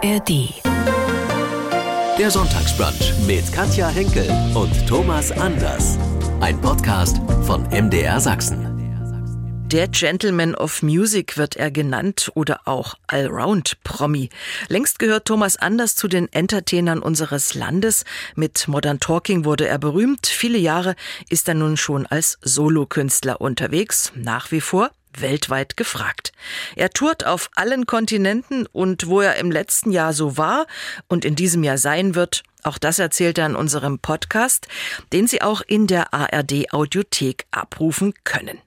ARD. Der Sonntagsbrunch mit Katja Henkel und Thomas Anders. Ein Podcast von MDR Sachsen. Der Gentleman of Music wird er genannt oder auch Allround-Promi. Längst gehört Thomas Anders zu den Entertainern unseres Landes. Mit Modern Talking wurde er berühmt. Viele Jahre ist er nun schon als Solokünstler unterwegs. Nach wie vor weltweit gefragt. Er tourt auf allen Kontinenten und wo er im letzten Jahr so war und in diesem Jahr sein wird, auch das erzählt er in unserem Podcast, den Sie auch in der ARD Audiothek abrufen können.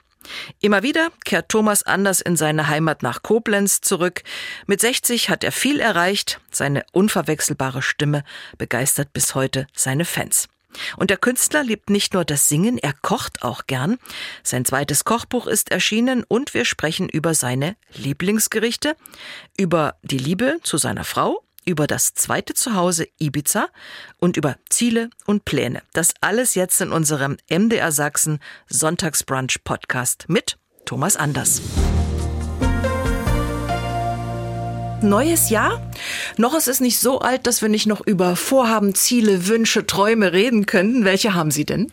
Immer wieder kehrt Thomas Anders in seine Heimat nach Koblenz zurück. Mit 60 hat er viel erreicht. Seine unverwechselbare Stimme begeistert bis heute seine Fans. Und der Künstler liebt nicht nur das Singen, er kocht auch gern. Sein zweites Kochbuch ist erschienen und wir sprechen über seine Lieblingsgerichte, über die Liebe zu seiner Frau, über das zweite Zuhause Ibiza und über Ziele und Pläne. Das alles jetzt in unserem MDR Sachsen Sonntagsbrunch Podcast mit Thomas Anders neues Jahr. Noch ist es nicht so alt, dass wir nicht noch über Vorhaben, Ziele, Wünsche, Träume reden könnten. Welche haben Sie denn?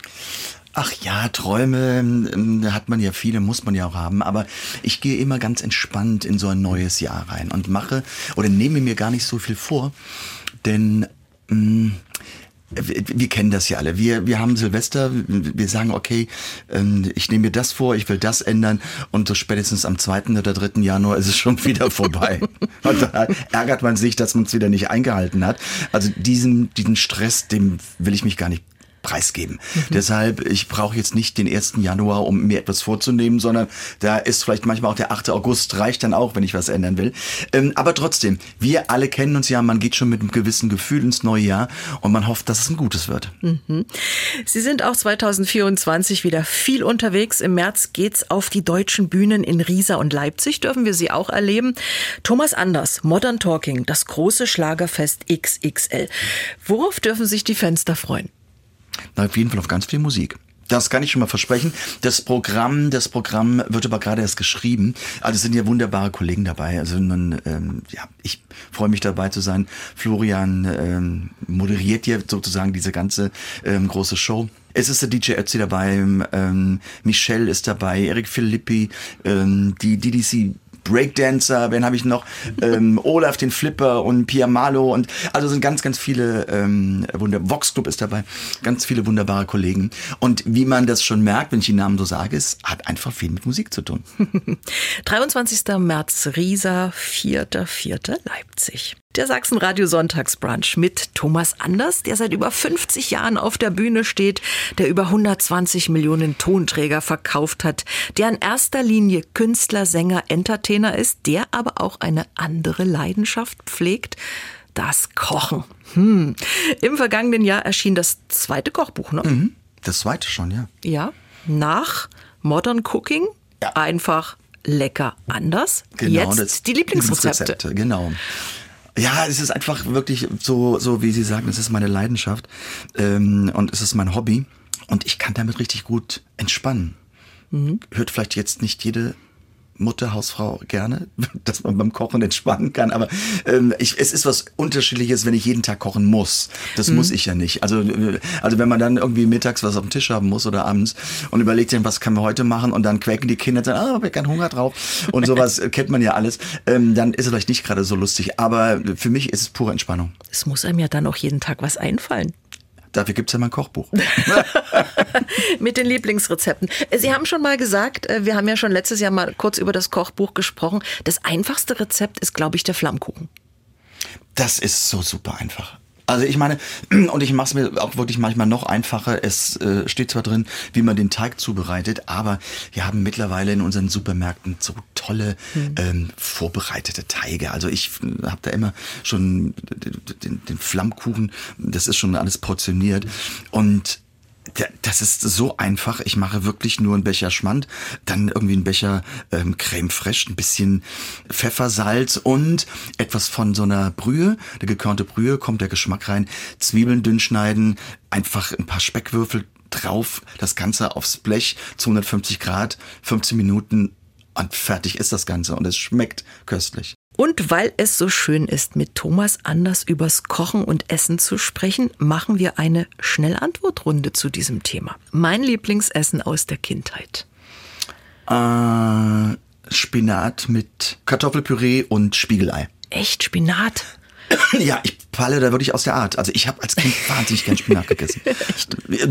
Ach ja, Träume ähm, hat man ja viele, muss man ja auch haben. Aber ich gehe immer ganz entspannt in so ein neues Jahr rein und mache oder nehme mir gar nicht so viel vor. Denn mh, mm, wir kennen das ja alle. Wir, wir haben Silvester, wir sagen, okay, ähm, ich nehme mir das vor, ich will das ändern und so spätestens am 2. oder 3. Januar ist es schon wieder vorbei. und da ärgert man sich, dass man es wieder nicht eingehalten hat. Also diesen, diesen Stress, dem will ich mich gar nicht preisgeben. Mhm. Deshalb, ich brauche jetzt nicht den 1. Januar, um mir etwas vorzunehmen, sondern da ist vielleicht manchmal auch der 8. August, reicht dann auch, wenn ich was ändern will. Ähm, aber trotzdem, wir alle kennen uns ja, man geht schon mit einem gewissen Gefühl ins neue Jahr und man hofft, dass es ein gutes wird. Mhm. Sie sind auch 2024 wieder viel unterwegs. Im März geht's auf die deutschen Bühnen in Riesa und Leipzig, dürfen wir Sie auch erleben. Thomas Anders, Modern Talking, das große Schlagerfest XXL. Worauf dürfen sich die Fenster freuen? Na, auf jeden Fall auf ganz viel Musik. Das kann ich schon mal versprechen. Das Programm, das Programm wird aber gerade erst geschrieben. Also sind ja wunderbare Kollegen dabei. Also man, ähm, ja, ich freue mich dabei zu sein. Florian ähm, moderiert hier sozusagen diese ganze ähm, große Show. Es ist der DJ Ötzi dabei, ähm, Michelle ist dabei, Eric Philippi, ähm, die DDC Breakdancer, wen habe ich noch? Ähm, Olaf den Flipper und Pia Malo und also sind ganz, ganz viele ähm, Wunder. Vox Club ist dabei, ganz viele wunderbare Kollegen. Und wie man das schon merkt, wenn ich die Namen so sage, es hat einfach viel mit Musik zu tun. 23. März Riesa, 4.4. Leipzig. Der Sachsenradio Sonntagsbrunch mit Thomas Anders, der seit über 50 Jahren auf der Bühne steht, der über 120 Millionen Tonträger verkauft hat, der in erster Linie Künstler, Sänger, Entertainer ist, der aber auch eine andere Leidenschaft pflegt, das Kochen. Hm. Im vergangenen Jahr erschien das zweite Kochbuch, ne? Mhm. Das zweite schon, ja. Ja, nach Modern Cooking, ja. einfach lecker anders. Genau, Jetzt die Lieblingsrezepte. Lieblingsrezepte. Genau. Ja, es ist einfach wirklich so, so wie Sie sagen, es ist meine Leidenschaft ähm, und es ist mein Hobby und ich kann damit richtig gut entspannen. Mhm. Hört vielleicht jetzt nicht jede Mutter, Hausfrau gerne, dass man beim Kochen entspannen kann. Aber ähm, ich, es ist was Unterschiedliches, wenn ich jeden Tag kochen muss. Das mhm. muss ich ja nicht. Also, äh, also wenn man dann irgendwie mittags was auf dem Tisch haben muss oder abends und überlegt sich, was können wir heute machen und dann quäken die Kinder und sagen, ah, ich keinen Hunger drauf und sowas kennt man ja alles, ähm, dann ist es vielleicht nicht gerade so lustig. Aber für mich ist es pure Entspannung. Es muss einem ja dann auch jeden Tag was einfallen. Dafür gibt's ja mein Kochbuch. Mit den Lieblingsrezepten. Sie haben schon mal gesagt, äh, wir haben ja schon letztes Jahr mal kurz über das Kochbuch gesprochen. Das einfachste Rezept ist, glaube ich, der Flammkuchen. Das ist so super einfach. Also ich meine, und ich mache es mir auch wirklich manchmal noch einfacher. Es äh, steht zwar drin, wie man den Teig zubereitet, aber wir haben mittlerweile in unseren Supermärkten so tolle mhm. ähm, vorbereitete Teige. Also ich äh, habe da immer schon den, den Flammkuchen, das ist schon alles portioniert. Und das ist so einfach. Ich mache wirklich nur einen Becher Schmand, dann irgendwie einen Becher ähm, Creme Fraiche, ein bisschen Pfeffersalz und etwas von so einer Brühe. Der gekörnte Brühe kommt der Geschmack rein. Zwiebeln dünn schneiden, einfach ein paar Speckwürfel drauf, das Ganze aufs Blech, 250 Grad, 15 Minuten und fertig ist das Ganze und es schmeckt köstlich. Und weil es so schön ist, mit Thomas Anders übers Kochen und Essen zu sprechen, machen wir eine Schnellantwortrunde zu diesem Thema. Mein Lieblingsessen aus der Kindheit. Äh, Spinat mit Kartoffelpüree und Spiegelei. Echt Spinat? Ja, ich falle da wirklich aus der Art. Also ich habe als Kind wahnsinnig gern Spinat gegessen.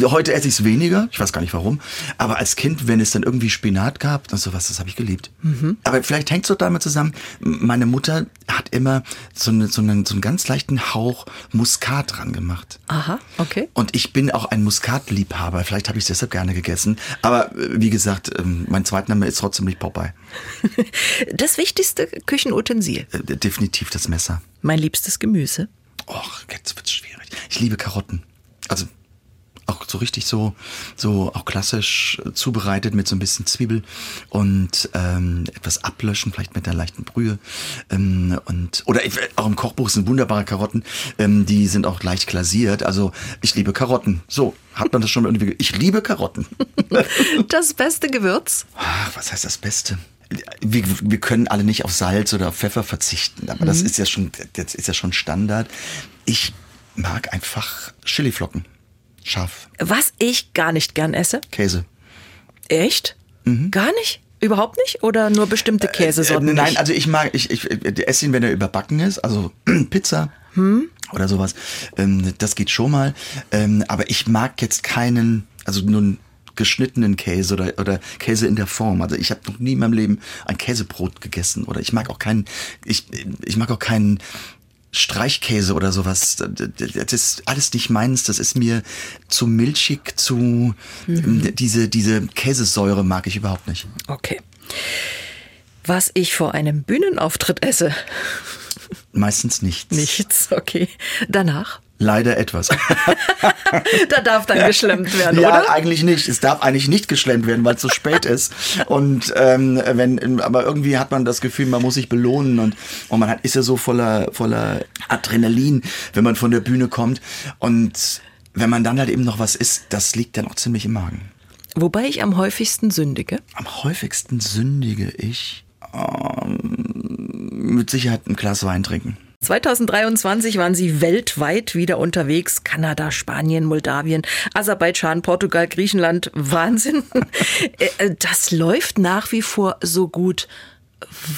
Heute esse ich es weniger, ich weiß gar nicht warum. Aber als Kind, wenn es dann irgendwie Spinat gab und sowas, das habe ich geliebt. Mhm. Aber vielleicht hängt es doch damit zusammen, meine Mutter hat immer so, eine, so, einen, so einen ganz leichten Hauch Muskat dran gemacht. Aha, okay. Und ich bin auch ein Muskatliebhaber, vielleicht habe ich es deshalb gerne gegessen. Aber äh, wie gesagt, ähm, mein Zweitname ist trotzdem nicht Popeye. Das wichtigste Küchenutensil? Äh, definitiv das Messer. Mein liebstes Gemüse? Och, jetzt wird's schwierig. Ich liebe Karotten. Also auch so richtig so, so auch klassisch zubereitet mit so ein bisschen Zwiebel und ähm, etwas ablöschen, vielleicht mit einer leichten Brühe. Ähm, und, oder auch im Kochbuch sind wunderbare Karotten, ähm, die sind auch leicht glasiert. Also ich liebe Karotten. So, hat man das schon irgendwie. Ich liebe Karotten. Das beste Gewürz? Ach, was heißt das Beste? Wir, wir können alle nicht auf Salz oder auf Pfeffer verzichten, aber mhm. das ist ja schon, das ist ja schon Standard. Ich mag einfach Chiliflocken. Scharf. Was ich gar nicht gern esse? Käse. Echt? Mhm. Gar nicht? Überhaupt nicht? Oder nur bestimmte Käsesorten? Äh, äh, nein, also ich mag, ich, ich, ich esse ihn, wenn er überbacken ist, also Pizza hm? oder sowas. Ähm, das geht schon mal. Ähm, aber ich mag jetzt keinen, also nun geschnittenen Käse oder, oder Käse in der Form. Also ich habe noch nie in meinem Leben ein Käsebrot gegessen oder ich mag auch keinen, ich, ich mag auch keinen Streichkäse oder sowas, das ist alles nicht meins, das ist mir zu milchig, zu mhm. diese, diese Käsesäure mag ich überhaupt nicht. Okay. Was ich vor einem Bühnenauftritt esse. Meistens nichts. Nichts, okay. Danach? Leider etwas. da darf dann geschlemmt werden, ja, oder? Eigentlich nicht. Es darf eigentlich nicht geschlemmt werden, weil es so spät ist. Und ähm, wenn, aber irgendwie hat man das Gefühl, man muss sich belohnen und, und man hat, ist ja so voller, voller Adrenalin, wenn man von der Bühne kommt. Und wenn man dann halt eben noch was isst, das liegt dann auch ziemlich im Magen. Wobei ich am häufigsten sündige? Am häufigsten sündige ich ähm, mit Sicherheit ein Glas Wein trinken. 2023 waren sie weltweit wieder unterwegs. Kanada, Spanien, Moldawien, Aserbaidschan, Portugal, Griechenland. Wahnsinn. Äh, äh, das läuft nach wie vor so gut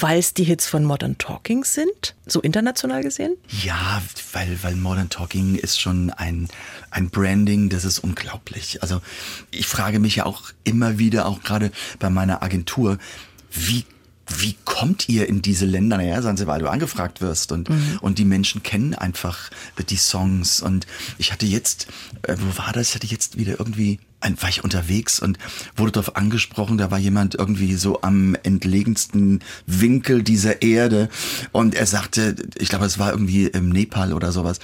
weil es die Hits von Modern Talking sind, so international gesehen? Ja, weil, weil Modern Talking ist schon ein, ein Branding, das ist unglaublich. Also ich frage mich ja auch immer wieder, auch gerade bei meiner Agentur, wie wie kommt ihr in diese Länder? Naja, sagen sie, weil du angefragt wirst und, mhm. und die Menschen kennen einfach die Songs. Und ich hatte jetzt, äh, wo war das? Ich hatte jetzt wieder irgendwie, ein, war ich unterwegs und wurde darauf angesprochen, da war jemand irgendwie so am entlegensten Winkel dieser Erde und er sagte, ich glaube, es war irgendwie im Nepal oder sowas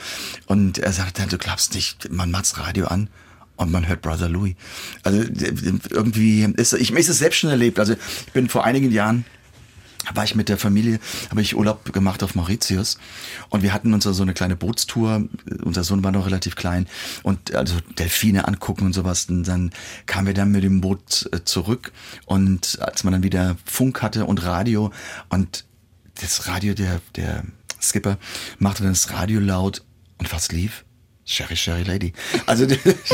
und er sagte, du glaubst nicht, man macht's Radio an und man hört Brother Louis. Also irgendwie ist, ich, ich ist es selbst schon erlebt. Also ich bin vor einigen Jahren war ich mit der Familie, habe ich Urlaub gemacht auf Mauritius und wir hatten uns so eine kleine Bootstour. Unser Sohn war noch relativ klein und also Delfine angucken und sowas. Und dann kamen wir dann mit dem Boot äh, zurück und als man dann wieder Funk hatte und Radio und das Radio, der, der Skipper machte dann das Radio laut und was lief? Sherry, Sherry Lady. Also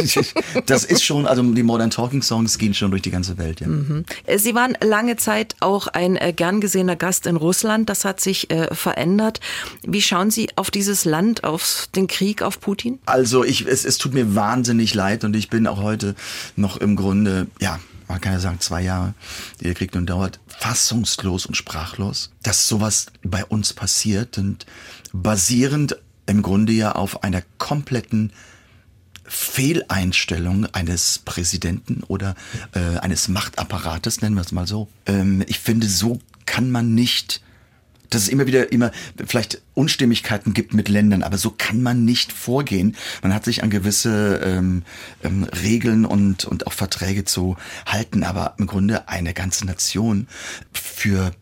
das ist schon, also die Modern Talking Songs gehen schon durch die ganze Welt. Ja. Mhm. Sie waren lange Zeit auch ein äh, gern gesehener Gast in Russland. Das hat sich äh, verändert. Wie schauen Sie auf dieses Land, auf den Krieg, auf Putin? Also ich, es, es tut mir wahnsinnig leid und ich bin auch heute noch im Grunde, ja, man kann ja sagen, zwei Jahre, die der Krieg nun dauert, fassungslos und sprachlos, dass sowas bei uns passiert und basierend im Grunde ja auf einer kompletten Fehleinstellung eines Präsidenten oder äh, eines Machtapparates, nennen wir es mal so. Ähm, ich finde, so kann man nicht, dass es immer wieder immer vielleicht Unstimmigkeiten gibt mit Ländern, aber so kann man nicht vorgehen. Man hat sich an gewisse ähm, ähm, Regeln und, und auch Verträge zu halten, aber im Grunde eine ganze Nation für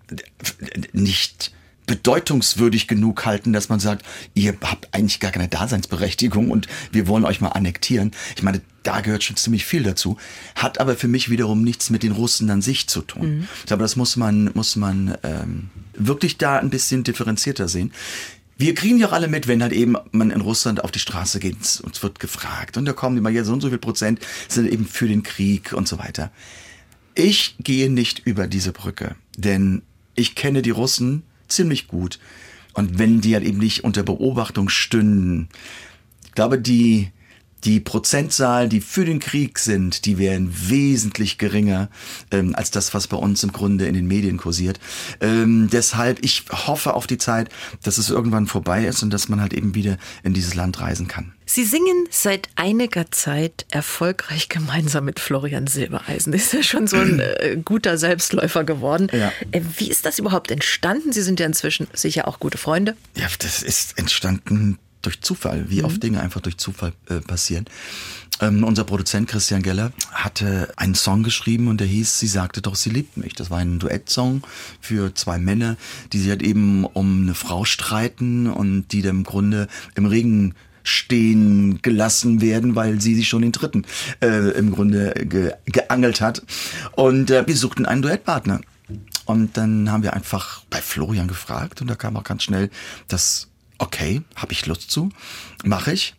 nicht bedeutungswürdig genug halten, dass man sagt, ihr habt eigentlich gar keine Daseinsberechtigung und wir wollen euch mal annektieren. Ich meine, da gehört schon ziemlich viel dazu, hat aber für mich wiederum nichts mit den Russen an sich zu tun. Mhm. Ich glaube, das muss man, muss man ähm, wirklich da ein bisschen differenzierter sehen. Wir kriegen ja auch alle mit, wenn halt eben man in Russland auf die Straße geht, uns wird gefragt und da kommen immer ja so und so viel Prozent sind eben für den Krieg und so weiter. Ich gehe nicht über diese Brücke, denn ich kenne die Russen ziemlich gut. Und wenn die halt eben nicht unter Beobachtung stünden, ich glaube, die, die Prozentzahl, die für den Krieg sind, die wären wesentlich geringer ähm, als das, was bei uns im Grunde in den Medien kursiert. Ähm, deshalb, ich hoffe auf die Zeit, dass es irgendwann vorbei ist und dass man halt eben wieder in dieses Land reisen kann. Sie singen seit einiger Zeit erfolgreich gemeinsam mit Florian Silbereisen. Ist ja schon so ein äh, guter Selbstläufer geworden. Ja. Äh, wie ist das überhaupt entstanden? Sie sind ja inzwischen sicher auch gute Freunde. Ja, das ist entstanden durch Zufall, wie mhm. oft Dinge einfach durch Zufall äh, passieren. Ähm, unser Produzent Christian Geller hatte einen Song geschrieben und der hieß Sie sagte doch, sie liebt mich. Das war ein Duettsong für zwei Männer, die sich halt eben um eine Frau streiten und die dann im Grunde im Regen stehen gelassen werden, weil sie sich schon den dritten äh, im Grunde ge geangelt hat. Und äh, wir suchten einen Duettpartner. Und dann haben wir einfach bei Florian gefragt und da kam auch ganz schnell das okay, habe ich Lust zu, mache ich.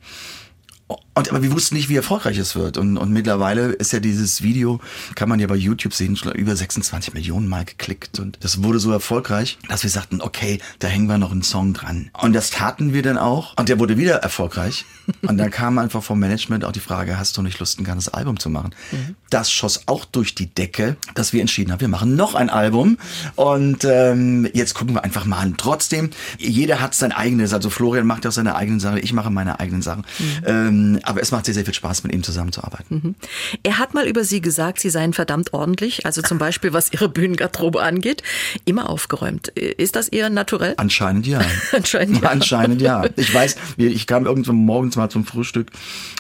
Und, aber wir wussten nicht, wie erfolgreich es wird. Und, und mittlerweile ist ja dieses Video, kann man ja bei YouTube sehen, schon über 26 Millionen Mal geklickt. Und das wurde so erfolgreich, dass wir sagten, okay, da hängen wir noch einen Song dran. Und das taten wir dann auch. Und der wurde wieder erfolgreich. Und dann kam einfach vom Management auch die Frage, hast du nicht Lust, ein ganzes Album zu machen? Mhm. Das schoss auch durch die Decke, dass wir entschieden haben, wir machen noch ein Album. Und ähm, jetzt gucken wir einfach mal an. Trotzdem, jeder hat sein eigenes. Also Florian macht ja auch seine eigenen Sachen, ich mache meine eigenen Sachen. Mhm. Ähm, aber es macht sehr, sehr viel Spaß, mit ihm zusammenzuarbeiten. Mhm. Er hat mal über Sie gesagt, Sie seien verdammt ordentlich, also zum Beispiel was Ihre Bühnengarderobe angeht, immer aufgeräumt. Ist das Ihr Naturell? Anscheinend ja. Anscheinend ja. Anscheinend ja. Ich weiß, ich kam irgendwann morgens mal zum Frühstück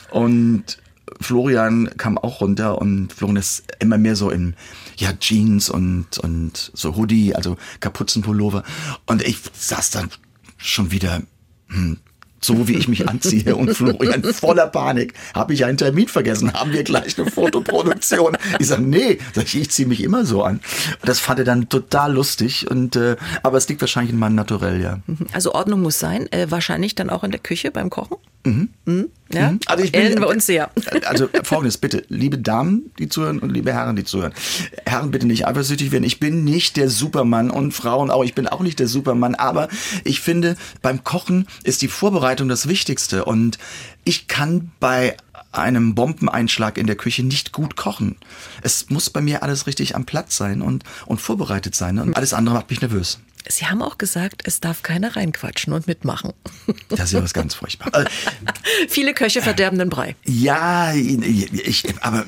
und Florian kam auch runter und Florian ist immer mehr so in ja, Jeans und, und so Hoodie, also Kapuzenpullover. Und ich saß dann schon wieder, hm, so wie ich mich anziehe und Florian voller Panik. Habe ich einen Termin vergessen? Haben wir gleich eine Fotoproduktion? Ich sage, nee, ich, ich ziehe mich immer so an. Das fand er dann total lustig. Und, äh, aber es liegt wahrscheinlich in meinem Naturell, ja. Also Ordnung muss sein. Äh, wahrscheinlich dann auch in der Küche beim Kochen? Mhm. Mhm. Ja? Mhm. Also ich bin, wir uns sehr. Also folgendes bitte, liebe Damen, die zuhören und liebe Herren, die zuhören. Herren, bitte nicht eifersüchtig werden. Ich bin nicht der Supermann und Frauen auch. Ich bin auch nicht der Supermann, aber ich finde, beim Kochen ist die Vorbereitung das Wichtigste und ich kann bei einem Bombeneinschlag in der Küche nicht gut kochen. Es muss bei mir alles richtig am Platz sein und, und vorbereitet sein. Und alles andere macht mich nervös. Sie haben auch gesagt, es darf keiner reinquatschen und mitmachen. Das ist ja was ganz furchtbar. Viele Köche verderben den Brei. Ja, ich, aber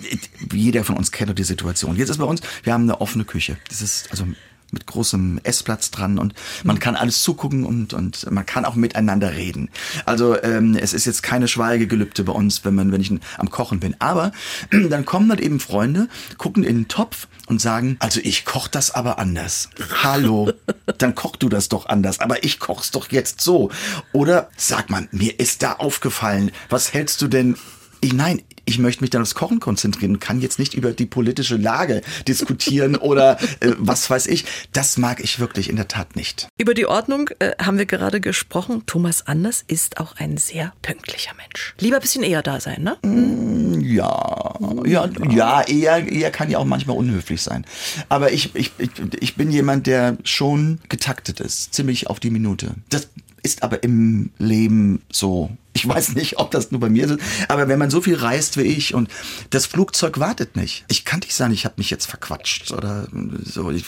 jeder von uns kennt doch die Situation. Jetzt ist bei uns, wir haben eine offene Küche. Das ist also mit großem Essplatz dran und man kann alles zugucken und, und man kann auch miteinander reden. Also ähm, es ist jetzt keine Schweigegelübde bei uns, wenn man, wenn ich am Kochen bin. Aber dann kommen dann eben Freunde, gucken in den Topf und sagen, also ich koch das aber anders. Hallo, dann koch du das doch anders, aber ich koch's doch jetzt so. Oder sag man, mir ist da aufgefallen, was hältst du denn ich, nein, ich möchte mich dann aufs Kochen konzentrieren und kann jetzt nicht über die politische Lage diskutieren oder äh, was weiß ich. Das mag ich wirklich in der Tat nicht. Über die Ordnung äh, haben wir gerade gesprochen. Thomas Anders ist auch ein sehr pünktlicher Mensch. Lieber ein bisschen eher da sein, ne? Mm, ja, ja, ja, eher, eher kann ja auch manchmal unhöflich sein. Aber ich, ich, ich, ich bin jemand, der schon getaktet ist, ziemlich auf die Minute. Das ist aber im Leben so. Ich weiß nicht, ob das nur bei mir ist, aber wenn man so viel reist wie ich und das Flugzeug wartet nicht. Ich kann nicht sagen, ich habe mich jetzt verquatscht oder so. Ich,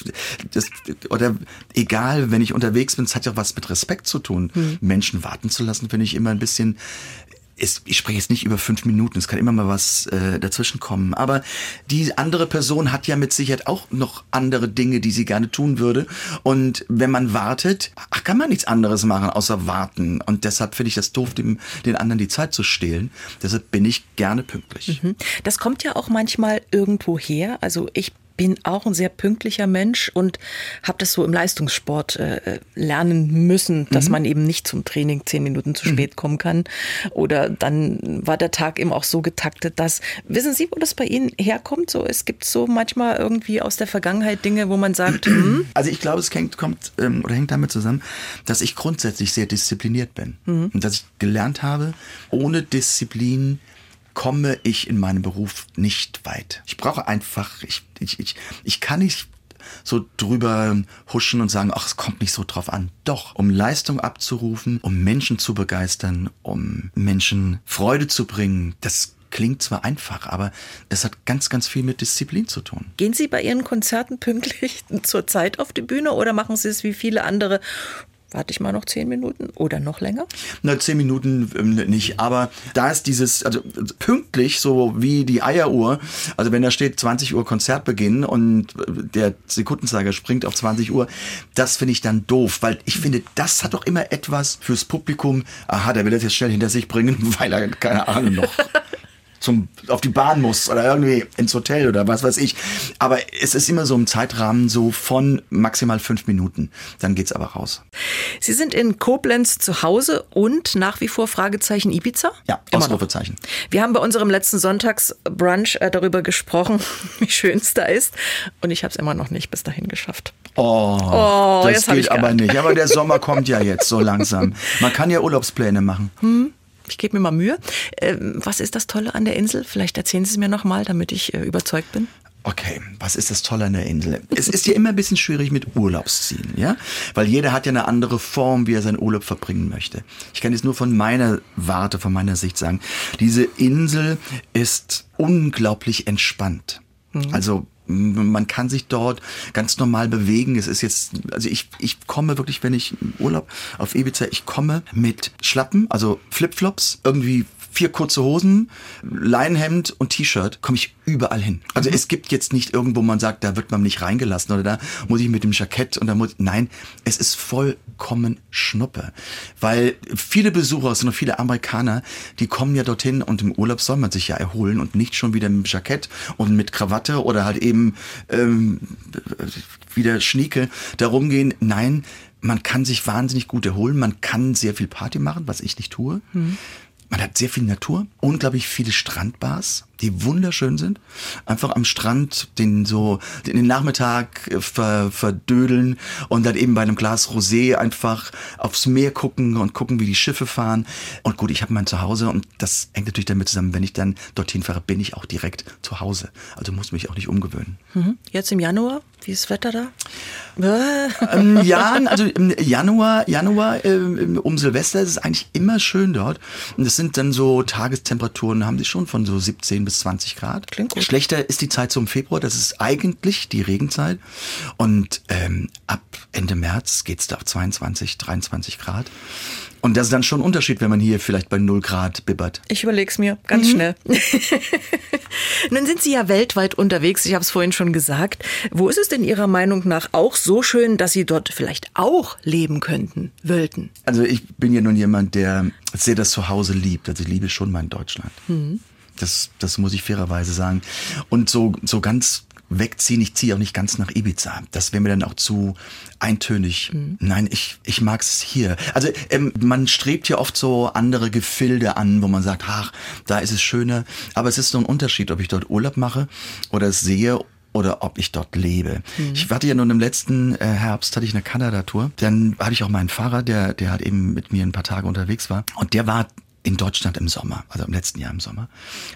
das, oder egal, wenn ich unterwegs bin, es hat ja auch was mit Respekt zu tun. Hm. Menschen warten zu lassen, finde ich immer ein bisschen ist, ich spreche jetzt nicht über fünf Minuten, es kann immer mal was äh, dazwischen kommen. Aber die andere Person hat ja mit Sicherheit auch noch andere Dinge, die sie gerne tun würde. Und wenn man wartet, ach, kann man nichts anderes machen, außer warten. Und deshalb finde ich das doof, dem, den anderen die Zeit zu stehlen. Deshalb bin ich gerne pünktlich. Mhm. Das kommt ja auch manchmal irgendwo her. Also ich bin auch ein sehr pünktlicher Mensch und habe das so im Leistungssport äh, lernen müssen, dass mhm. man eben nicht zum Training zehn Minuten zu spät mhm. kommen kann. Oder dann war der Tag eben auch so getaktet, dass, wissen Sie, wo das bei Ihnen herkommt? So, es gibt so manchmal irgendwie aus der Vergangenheit Dinge, wo man sagt, hm? Also ich glaube, es hängt, kommt ähm, oder hängt damit zusammen, dass ich grundsätzlich sehr diszipliniert bin. Mhm. Und dass ich gelernt habe, ohne Disziplin komme ich in meinem Beruf nicht weit. Ich brauche einfach, ich, ich, ich, ich kann nicht so drüber huschen und sagen, ach, es kommt nicht so drauf an. Doch, um Leistung abzurufen, um Menschen zu begeistern, um Menschen Freude zu bringen, das klingt zwar einfach, aber es hat ganz, ganz viel mit Disziplin zu tun. Gehen Sie bei Ihren Konzerten pünktlich zur Zeit auf die Bühne oder machen Sie es wie viele andere warte ich mal noch zehn Minuten oder noch länger? Na, zehn Minuten ähm, nicht, aber da ist dieses, also pünktlich, so wie die Eieruhr, also wenn da steht 20 Uhr Konzertbeginn und der Sekundenzeiger springt auf 20 Uhr, das finde ich dann doof, weil ich finde, das hat doch immer etwas fürs Publikum, aha, der will das jetzt schnell hinter sich bringen, weil er, keine Ahnung, noch zum, auf die Bahn muss oder irgendwie ins Hotel oder was weiß ich. Aber es ist immer so im Zeitrahmen so von maximal fünf Minuten. Dann geht's aber raus. Sie sind in Koblenz zu Hause und nach wie vor Fragezeichen Ibiza? Ja, Ausrufezeichen. Wir haben bei unserem letzten Sonntagsbrunch äh, darüber gesprochen, wie schön es da ist. Und ich habe es immer noch nicht bis dahin geschafft. Oh, oh das geht aber nicht. Aber der Sommer kommt ja jetzt so langsam. Man kann ja Urlaubspläne machen. Hm. Ich gebe mir mal Mühe. Ähm, was ist das Tolle an der Insel? Vielleicht erzählen Sie es mir nochmal, damit ich äh, überzeugt bin. Okay, was ist das Tolle an der Insel? Es ist ja immer ein bisschen schwierig mit Urlaubszielen, ja? Weil jeder hat ja eine andere Form, wie er seinen Urlaub verbringen möchte. Ich kann jetzt nur von meiner Warte, von meiner Sicht sagen, diese Insel ist unglaublich entspannt. Mhm. Also man kann sich dort ganz normal bewegen. Es ist jetzt, also ich, ich komme wirklich, wenn ich Urlaub auf Ibiza, ich komme mit Schlappen, also Flipflops, irgendwie vier kurze Hosen, Leinenhemd und T-Shirt, komme ich überall hin. Also mhm. es gibt jetzt nicht irgendwo, man sagt, da wird man nicht reingelassen oder da muss ich mit dem Jackett und da muss, nein, es ist vollkommen Schnuppe. Weil viele Besucher, es sind noch viele Amerikaner, die kommen ja dorthin und im Urlaub soll man sich ja erholen und nicht schon wieder mit Jackett und mit Krawatte oder halt eben ähm, wieder Schnieke da rumgehen. Nein, man kann sich wahnsinnig gut erholen, man kann sehr viel Party machen, was ich nicht tue. Mhm. Man hat sehr viel Natur, unglaublich viele Strandbars, die wunderschön sind. Einfach am Strand den so den Nachmittag äh, ver, verdödeln und dann eben bei einem Glas Rosé einfach aufs Meer gucken und gucken, wie die Schiffe fahren. Und gut, ich habe mein Zuhause und das hängt natürlich damit zusammen, wenn ich dann dorthin fahre, bin ich auch direkt zu Hause. Also muss mich auch nicht umgewöhnen. Mhm. Jetzt im Januar, wie ist das Wetter da? ähm, ja, also im Januar, Januar äh, um Silvester ist es eigentlich immer schön dort. Und es sind dann so Tagestemperaturen, haben sie schon von so 17 bis 20 Grad. Klingt gut. Schlechter ist die Zeit zum Februar, das ist eigentlich die Regenzeit. Und ähm, ab Ende März geht's da auf 22, 23 Grad. Und das ist dann schon ein Unterschied, wenn man hier vielleicht bei 0 Grad bibbert. Ich überleg's mir ganz mhm. schnell. Nun sind Sie ja weltweit unterwegs, ich habe es vorhin schon gesagt. Wo ist es denn Ihrer Meinung nach auch so schön, dass Sie dort vielleicht auch leben könnten, wollten? Also ich bin ja nun jemand, der sehr das Zuhause liebt. Also ich liebe schon mein Deutschland. Mhm. Das, das muss ich fairerweise sagen. Und so, so ganz wegziehen. Ich ziehe auch nicht ganz nach Ibiza. Das wäre mir dann auch zu eintönig. Mhm. Nein, ich, ich mag es hier. Also ähm, man strebt ja oft so andere Gefilde an, wo man sagt, ach, da ist es schöner. Aber es ist so ein Unterschied, ob ich dort Urlaub mache oder es sehe oder ob ich dort lebe. Mhm. Ich hatte ja nun im letzten äh, Herbst hatte ich eine Kanada-Tour. Dann hatte ich auch meinen Fahrer, der, der halt eben mit mir ein paar Tage unterwegs war. Und der war in Deutschland im Sommer, also im letzten Jahr im Sommer,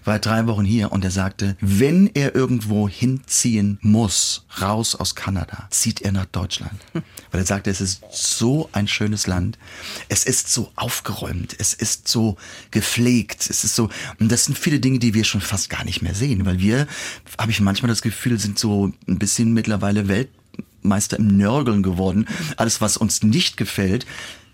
war drei Wochen hier und er sagte, wenn er irgendwo hinziehen muss, raus aus Kanada, zieht er nach Deutschland. Weil er sagte, es ist so ein schönes Land. Es ist so aufgeräumt. Es ist so gepflegt. Es ist so, und das sind viele Dinge, die wir schon fast gar nicht mehr sehen, weil wir, habe ich manchmal das Gefühl, sind so ein bisschen mittlerweile Weltmeister im Nörgeln geworden. Alles, was uns nicht gefällt,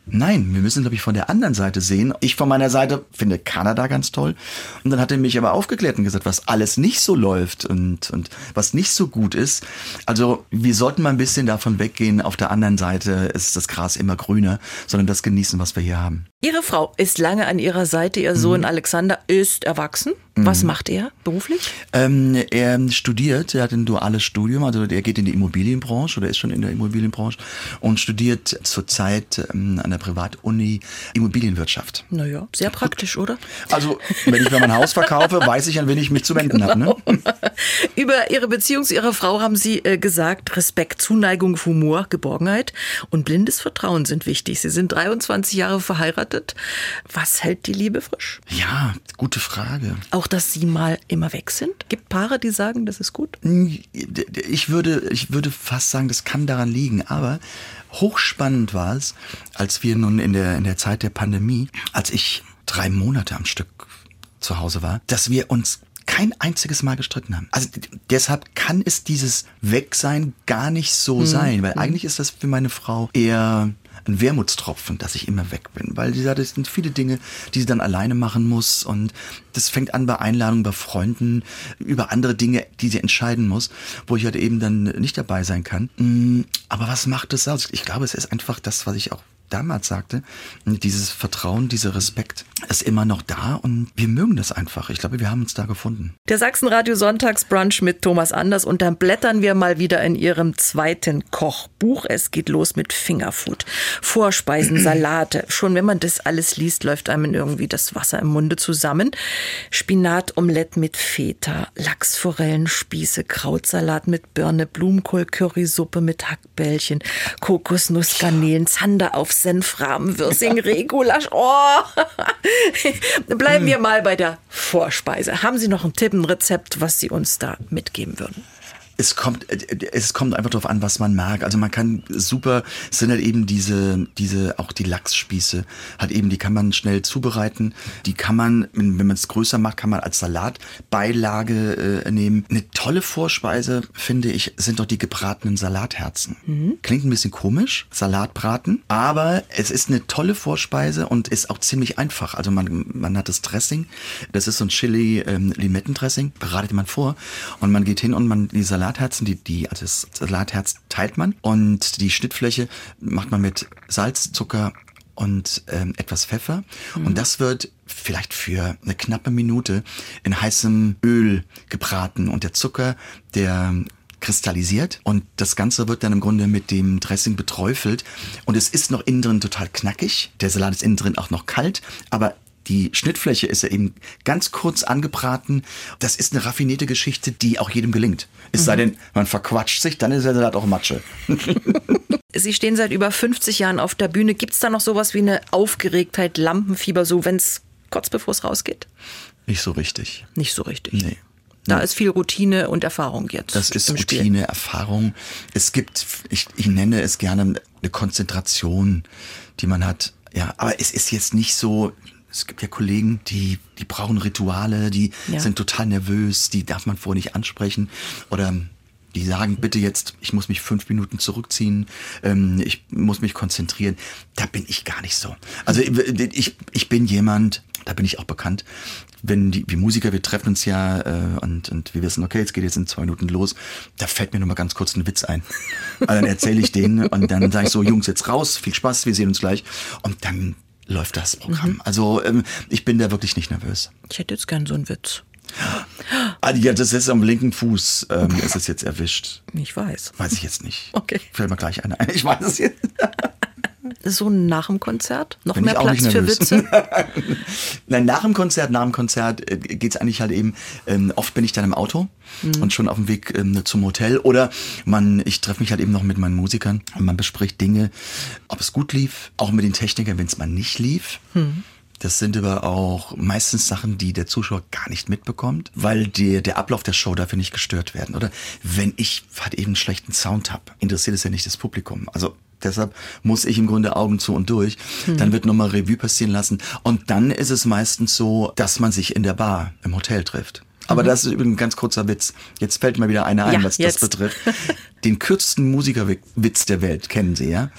Nein, wir müssen, glaube ich, von der anderen Seite sehen. Ich von meiner Seite finde Kanada ganz toll. Und dann hat er mich aber aufgeklärt und gesagt, was alles nicht so läuft und, und was nicht so gut ist. Also wir sollten mal ein bisschen davon weggehen. Auf der anderen Seite ist das Gras immer grüner, sondern das genießen, was wir hier haben. Ihre Frau ist lange an Ihrer Seite. Ihr Sohn mhm. Alexander ist erwachsen. Was macht er beruflich? Ähm, er studiert, er hat ein duales Studium, also er geht in die Immobilienbranche oder ist schon in der Immobilienbranche und studiert zurzeit ähm, an der Privatuni Immobilienwirtschaft. Naja, sehr praktisch, oder? Also, wenn ich mir mein Haus verkaufe, weiß ich, an wen ich mich zu wenden habe. Ne? Über Ihre Beziehung zu Ihrer Frau haben Sie äh, gesagt, Respekt, Zuneigung, Humor, Geborgenheit und blindes Vertrauen sind wichtig. Sie sind 23 Jahre verheiratet. Was hält die Liebe frisch? Ja, gute Frage. Auch, dass Sie mal immer weg sind? Gibt Paare, die sagen, das ist gut? Ich würde, ich würde fast sagen, das kann daran liegen, aber hochspannend war es, als wir nun in der, in der Zeit der Pandemie, als ich drei Monate am Stück zu Hause war, dass wir uns kein einziges Mal gestritten haben. Also deshalb kann es dieses Wegsein gar nicht so mhm. sein, weil eigentlich ist das für meine Frau eher ein Wermutstropfen, dass ich immer weg bin, weil sie es sind viele Dinge, die sie dann alleine machen muss und das fängt an bei Einladungen bei Freunden, über andere Dinge, die sie entscheiden muss, wo ich halt eben dann nicht dabei sein kann. Mm, aber was macht das aus? Ich glaube, es ist einfach das, was ich auch damals sagte, dieses Vertrauen, dieser Respekt ist immer noch da und wir mögen das einfach. Ich glaube, wir haben uns da gefunden. Der Sachsenradio Sonntagsbrunch mit Thomas Anders und dann blättern wir mal wieder in ihrem zweiten Kochbuch. Es geht los mit Fingerfood. Vorspeisen, Salate. Schon wenn man das alles liest, läuft einem irgendwie das Wasser im Munde zusammen. Spinatomelett mit Feta, Lachsforellen, Spieße, Krautsalat mit Birne, Blumenkohl, Currysuppe mit Hackbällchen, Kokosnuss, Garnelen, Zander auf Senfrahmen, Würsing, Regulasch. Oh. Bleiben wir mal bei der Vorspeise. Haben Sie noch einen Tipp, ein Rezept, was Sie uns da mitgeben würden? Es kommt, es kommt einfach darauf an, was man mag. Also man kann super, es sind halt eben diese, diese, auch die Lachsspieße, halt eben, die kann man schnell zubereiten. Die kann man, wenn man es größer macht, kann man als Salatbeilage äh, nehmen. Eine tolle Vorspeise, finde ich, sind doch die gebratenen Salatherzen. Mhm. Klingt ein bisschen komisch, Salatbraten, aber es ist eine tolle Vorspeise und ist auch ziemlich einfach. Also man, man hat das Dressing, das ist so ein Chili-Limettendressing, ähm, bereitet man vor und man geht hin und man die Salat Salatherzen, die, die, also das Salatherz teilt man und die Schnittfläche macht man mit Salz, Zucker und ähm, etwas Pfeffer. Mhm. Und das wird vielleicht für eine knappe Minute in heißem Öl gebraten und der Zucker, der kristallisiert und das Ganze wird dann im Grunde mit dem Dressing beträufelt und es ist noch innen drin total knackig. Der Salat ist innen drin auch noch kalt, aber die Schnittfläche ist ja eben ganz kurz angebraten. Das ist eine raffinierte Geschichte, die auch jedem gelingt. Es mhm. sei denn, man verquatscht sich, dann ist der Salat auch Matsche. Sie stehen seit über 50 Jahren auf der Bühne. Gibt es da noch sowas wie eine Aufgeregtheit, Lampenfieber, so wenn es kurz bevor es rausgeht? Nicht so richtig. Nicht so richtig. Nee. Da ist viel Routine und Erfahrung jetzt. Das ist Routine, Erfahrung. Es gibt, ich, ich nenne es gerne eine Konzentration, die man hat. Ja, aber es ist jetzt nicht so, es gibt ja Kollegen, die, die brauchen Rituale, die ja. sind total nervös, die darf man vorher nicht ansprechen. Oder die sagen, bitte jetzt, ich muss mich fünf Minuten zurückziehen, ähm, ich muss mich konzentrieren. Da bin ich gar nicht so. Also ich, ich bin jemand, da bin ich auch bekannt, wenn die, die Musiker, wir treffen uns ja äh, und, und wir wissen, okay, jetzt geht jetzt in zwei Minuten los, da fällt mir nur mal ganz kurz ein Witz ein. Also dann erzähle ich den und dann sage ich so, Jungs, jetzt raus, viel Spaß, wir sehen uns gleich. Und dann läuft das Programm. Mhm. Also ähm, ich bin da wirklich nicht nervös. Ich hätte jetzt gern so einen Witz. Ah, ja, das ist am linken Fuß, ähm, ist es jetzt erwischt. Ich weiß. Weiß ich jetzt nicht. Okay. Fällt mir gleich einer ein. Ich weiß es jetzt. So nach dem Konzert? Noch Bin mehr Platz für Witze? Nein, nach dem Konzert, nach dem Konzert äh, geht's eigentlich halt eben, ähm, oft bin ich dann im Auto mhm. und schon auf dem Weg ähm, zum Hotel oder man, ich treffe mich halt eben noch mit meinen Musikern und man bespricht Dinge, ob es gut lief, auch mit den Technikern, wenn es mal nicht lief. Mhm. Das sind aber auch meistens Sachen, die der Zuschauer gar nicht mitbekommt, weil die, der Ablauf der Show dafür nicht gestört werden. Oder wenn ich halt eben einen schlechten Sound habe, interessiert es ja nicht das Publikum. Also Deshalb muss ich im Grunde Augen zu und durch. Hm. Dann wird nochmal Revue passieren lassen. Und dann ist es meistens so, dass man sich in der Bar im Hotel trifft. Aber mhm. das ist übrigens ein ganz kurzer Witz. Jetzt fällt mir wieder einer ein, ja, was jetzt. das betrifft. Den kürzesten Musikerwitz der Welt kennen Sie, ja?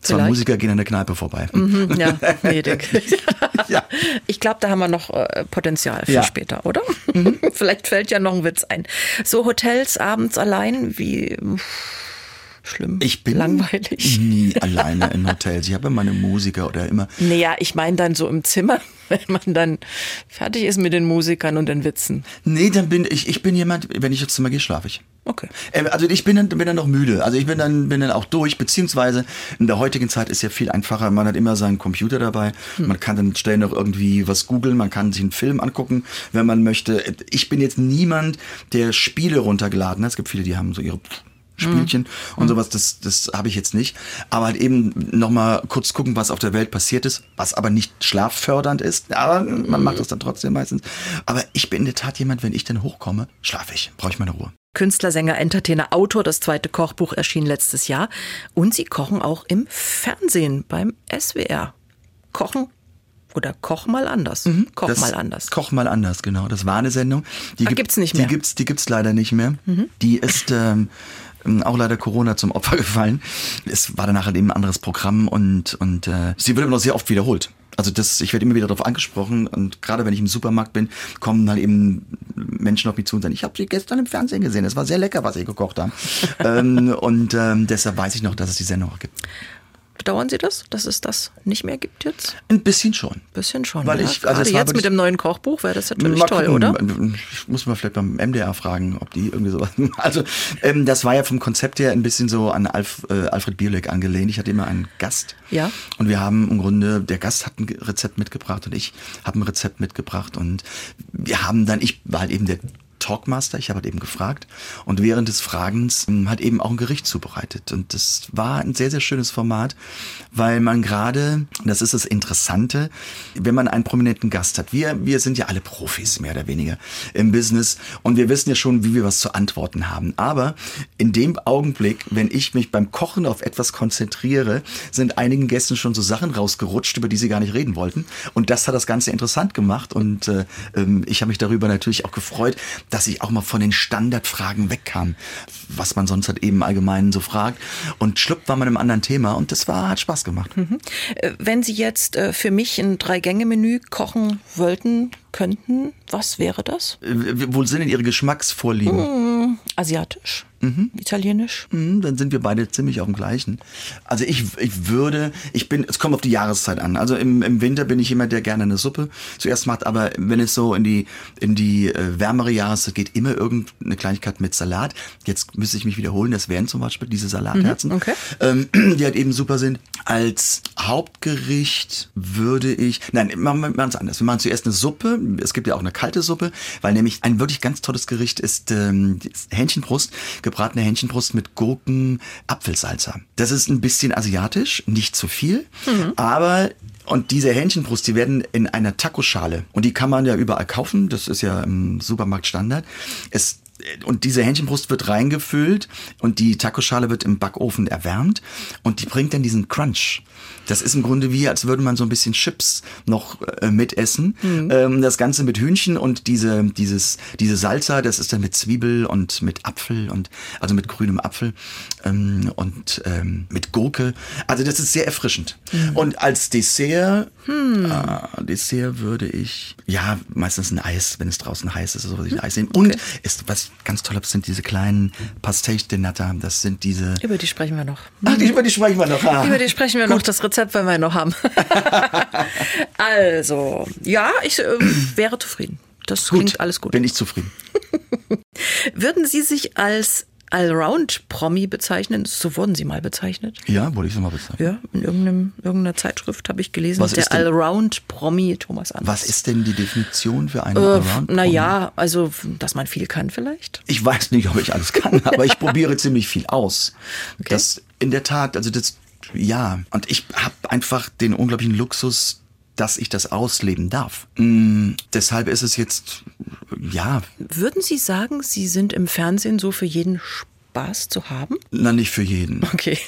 Zwei Vielleicht. Musiker gehen an der Kneipe vorbei. Mhm, ja, Medik. ja. Ich glaube, da haben wir noch äh, Potenzial für ja. später, oder? Mhm. Vielleicht fällt ja noch ein Witz ein. So Hotels abends allein, wie schlimm. Ich bin langweilig. nie alleine in Hotels. Ich habe meine Musiker oder immer. Naja, ich meine dann so im Zimmer. wenn man dann fertig ist mit den Musikern und den Witzen? Nee, dann bin ich, ich bin jemand, wenn ich jetzt Zimmer gehe, schlafe ich. Okay. Ähm, Also ich bin dann, bin dann noch müde. Also ich bin dann, bin dann auch durch, beziehungsweise in der heutigen Zeit ist ja viel einfacher. Man hat immer seinen Computer dabei. Man kann dann schnell noch irgendwie was googeln. Man kann sich einen Film angucken, wenn man möchte. Ich bin jetzt niemand, der Spiele runtergeladen hat. Es gibt viele, die haben so ihre Spielchen und sowas, das, das habe ich jetzt nicht. Aber halt eben nochmal kurz gucken, was auf der Welt passiert ist, was aber nicht schlaffördernd ist. Aber man macht das dann trotzdem meistens. Aber ich bin in der Tat jemand, wenn ich dann hochkomme, schlafe ich. Brauche ich meine Ruhe. Künstler, Sänger, Entertainer, Autor. Das zweite Kochbuch erschien letztes Jahr. Und Sie kochen auch im Fernsehen beim SWR. Kochen oder Koch mal anders. Koch Mhm. Das mal anders. Koch mal anders, genau. Das war eine Sendung. Die gibt- gibt's nicht mehr. Mhm. Die gibt's, die gibt's leider nicht mehr. Die ist ähm, auch leider Corona zum Opfer gefallen. Es war danach halt eben ein anderes Programm und, und äh, sie wird immer noch sehr oft wiederholt. Also das, ich werde immer wieder darauf angesprochen und gerade wenn ich im Supermarkt bin, kommen halt eben Menschen auf mich zu und sagen, ich habe sie gestern im Fernsehen gesehen, es war sehr lecker, was sie gekocht haben. ähm, und ähm, deshalb weiß ich noch, dass es die Sendung auch gibt. Bedauern Sie das, dass es das nicht mehr gibt jetzt? Ein bisschen schon. Bisschen schon. Weil ja. ich- also jetzt mit dem neuen Kochbuch wäre das natürlich Mal toll, gucken. oder? Ich muss mal vielleicht beim MDR fragen, ob die irgendwie sowas. Also, ähm, das war ja vom Konzept her ein bisschen so an Alf, äh, Alfred Bierleck angelehnt. Ich hatte immer einen Gast. Ja. Und wir haben im Grunde, der Gast hat ein Rezept mitgebracht und ich habe ein Rezept mitgebracht. Und wir haben dann, ich war halt eben der Talkmaster, ich habe halt eben gefragt. Und während des Fragens ähm, hat eben auch ein Gericht zubereitet. Und das war ein sehr, sehr schönes Format, weil man gerade, das ist das Interessante, wenn man einen prominenten Gast hat, wir, wir sind ja alle Profis mehr oder weniger im Business. Und wir wissen ja schon, wie wir was zu antworten haben, aber in dem Augenblick, wenn ich mich beim Kochen auf etwas konzentriere, sind einigen Gästen schon so Sachen rausgerutscht, über die sie gar nicht reden wollten. Und das hat das Ganze interessant gemacht. Und äh, ähm, ich habe mich darüber natürlich auch gefreut, dass ich auch mal von den Standardfragen wegkam, was man sonst halt eben allgemein so fragt. Und schlupp war man im anderen Thema und das war, hat Spaß gemacht. Äh, Wenn Sie jetzt äh, für mich ein Drei-Gänge-Menü kochen wollten, könnten, was wäre das? Äh, Wo sind denn Ihre Geschmacksvorlieben? Asiatisch? Mhm. Italienisch? Hm, Dann sind wir beide ziemlich auf dem gleichen. Also ich, ich würde, ich bin, es kommt auf die Jahreszeit an. Also im, im Winter bin ich jemand, der gerne eine Suppe zuerst macht, aber wenn es so in die, in die äh, wärmere Jahreszeit geht, immer irgendeine Kleinigkeit mit Salat. Jetzt müsste ich mich wiederholen, das wären zum Beispiel diese Salatherzen, Mhm, okay. ähm, die halt eben super sind. Als Hauptgericht würde ich, nein, machen wir es anders. Wir machen zuerst eine Suppe. Es gibt ja auch eine kalte Suppe, weil nämlich ein wirklich ganz tolles Gericht ist ähm, Hähnchenbrust, gebratene Hähnchenbrust mit Gurken, Apfelsalsa. Das ist ein bisschen asiatisch, nicht zu viel, aber und diese Hähnchenbrust, die werden in einer Tacoschale und die kann man ja überall kaufen. Das ist ja im Supermarkt Standard. Es und diese Hähnchenbrust wird reingefüllt und die Tacoschale wird im Backofen erwärmt und die bringt dann diesen Crunch. Das ist im Grunde wie, als würde man so ein bisschen Chips noch äh, mitessen. Ähm, das Ganze mit Hühnchen und diese, dieses, diese Salsa, das ist dann mit Zwiebel und mit Apfel und, also mit grünem Apfel ähm, und ähm, mit Gurke. Also das ist sehr erfrischend. Und als Dessert, äh, Dessert würde ich, ja, meistens ein Eis, wenn es draußen heiß ist, so würde ich ein Eis nehmen. Und ist, was ganz toll sind diese kleinen Pastéis de Nata. Das sind diese, Über die sprechen wir noch. ach, die, über die sprechen wir noch. Ah. Über die sprechen wir noch, das Rezept wollen wir noch haben. also, ja, ich äh, wäre zufrieden. Das klingt alles gut. Bin ich zufrieden. Würden Sie sich als Allround-Promi bezeichnen? So wurden Sie mal bezeichnet. Ja, wollte ich so mal bezeichnen. Ja, in irgendeinem, irgendeiner Zeitschrift habe ich gelesen, Was der ist Allround-Promi Thomas Anders. Was ist denn die Definition für einen Äh, Allround? naja, also, dass man viel kann vielleicht. Ich weiß nicht, ob ich alles kann, aber ich probiere ziemlich viel aus. Okay. Das in der Tat, also das, ja. Und ich habe einfach den unglaublichen Luxus, dass ich das ausleben darf. Mm, deshalb ist es jetzt, ja, Würden Sie sagen, Sie sind im Fernsehen so für jeden Spaß zu haben? na nicht für jeden. Okay.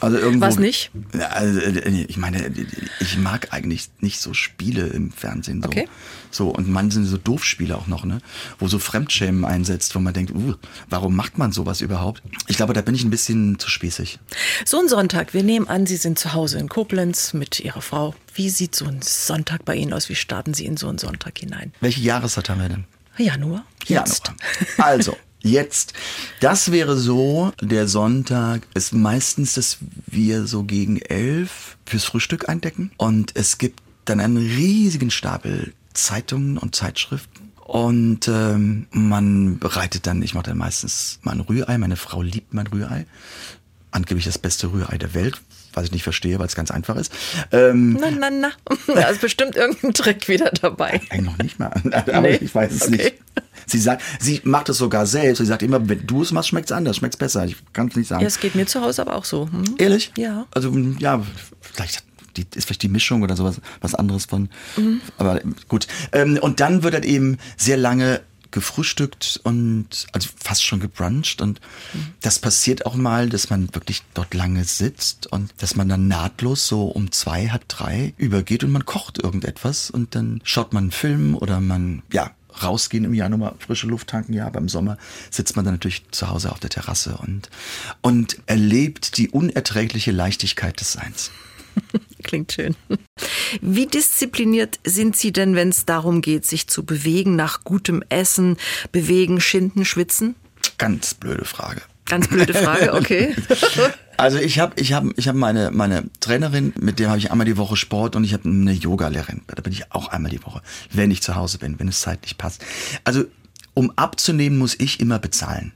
Also irgendwo, Was nicht? Also, äh, ich meine, ich mag eigentlich nicht so Spiele im Fernsehen. So. Okay. So, und man sind so Doofspiele auch noch, ne? Wo so Fremdschämen einsetzt, wo man denkt, uh, warum macht man sowas überhaupt? Ich glaube, da bin ich ein bisschen zu spießig. So ein Sonntag. Wir nehmen an, Sie sind zu Hause in Koblenz mit Ihrer Frau. Wie sieht so ein Sonntag bei Ihnen aus? Wie starten Sie in so einen Sonntag hinein? Welche Jahreszeit haben wir denn? Januar. Jetzt. Januar. Also, jetzt. Das wäre so, der Sonntag ist meistens, dass wir so gegen elf fürs Frühstück eindecken. Und es gibt dann einen riesigen Stapel Zeitungen und Zeitschriften. Und ähm, man bereitet dann, ich mache dann meistens mal ein Rührei. Meine Frau liebt mein Rührei. Angeblich das beste Rührei der Welt, was ich nicht verstehe, weil es ganz einfach ist. Ähm, Na, na, na. Da ist bestimmt irgendein Trick wieder dabei. Eigentlich noch nicht mal, aber Nee? ich weiß es Okay. nicht. Sie sagt, sie macht es sogar selbst. Sie sagt immer, wenn du es machst, schmeckt es anders, schmeckt es besser. Ich kann es nicht sagen. Ja, es geht mir zu Hause aber auch so. Hm? Ehrlich? Ja. Also ja, vielleicht die, ist vielleicht die Mischung oder sowas was anderes von. Mhm. Aber gut. Ähm, und dann wird halt eben sehr lange gefrühstückt und also fast schon gebruncht und Mhm. das passiert auch mal, dass man wirklich dort lange sitzt und dass man dann nahtlos so um zwei, halb drei übergeht und man kocht irgendetwas und dann schaut man einen Film oder man, ja, rausgehen im Januar, frische Luft tanken, ja, beim Sommer sitzt man dann natürlich zu Hause auf der Terrasse und, und erlebt die unerträgliche Leichtigkeit des Seins. Klingt schön. Wie diszipliniert sind Sie denn, wenn es darum geht, sich zu bewegen, nach gutem Essen, bewegen, schinden, schwitzen? Ganz blöde Frage. Ganz blöde Frage, okay. Also ich habe ich hab, ich hab meine, meine Trainerin, mit der habe ich einmal die Woche Sport und ich habe eine Yoga-Lehrerin. Da bin ich auch einmal die Woche, wenn ich zu Hause bin, wenn es zeitlich passt. Also um abzunehmen, muss ich immer bezahlen.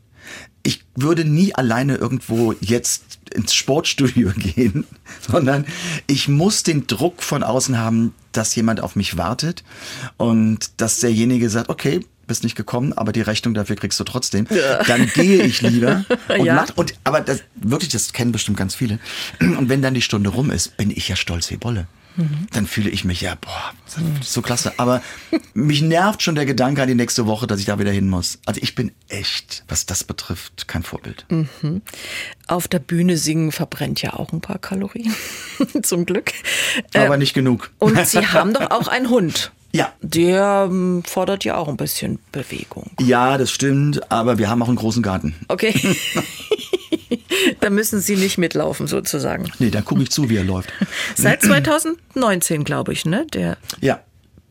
Ich würde nie alleine irgendwo jetzt ins Sportstudio gehen, sondern ich muss den Druck von außen haben, dass jemand auf mich wartet und dass derjenige sagt, okay, bist nicht gekommen, aber die Rechnung dafür kriegst du trotzdem. Dann gehe ich lieber und Ja. mach, und aber das wirklich, das kennen bestimmt ganz viele. Und wenn dann die Stunde rum ist, bin ich ja stolz wie Bolle. Dann fühle ich mich ja, boah, so klasse. Aber mich nervt schon der Gedanke an die nächste Woche, dass ich da wieder hin muss. Also ich bin echt, was das betrifft, kein Vorbild. Auf der Bühne singen verbrennt ja auch ein paar Kalorien. Zum Glück. Aber nicht genug. Und Sie haben doch auch einen Hund. Ja. Der ähm, fordert ja auch ein bisschen Bewegung. Ja, das stimmt, aber wir haben auch einen großen Garten. Okay. da müssen Sie nicht mitlaufen, sozusagen. Nee, da gucke ich zu, wie er läuft. Seit 2019, glaube ich, ne? Der Ja,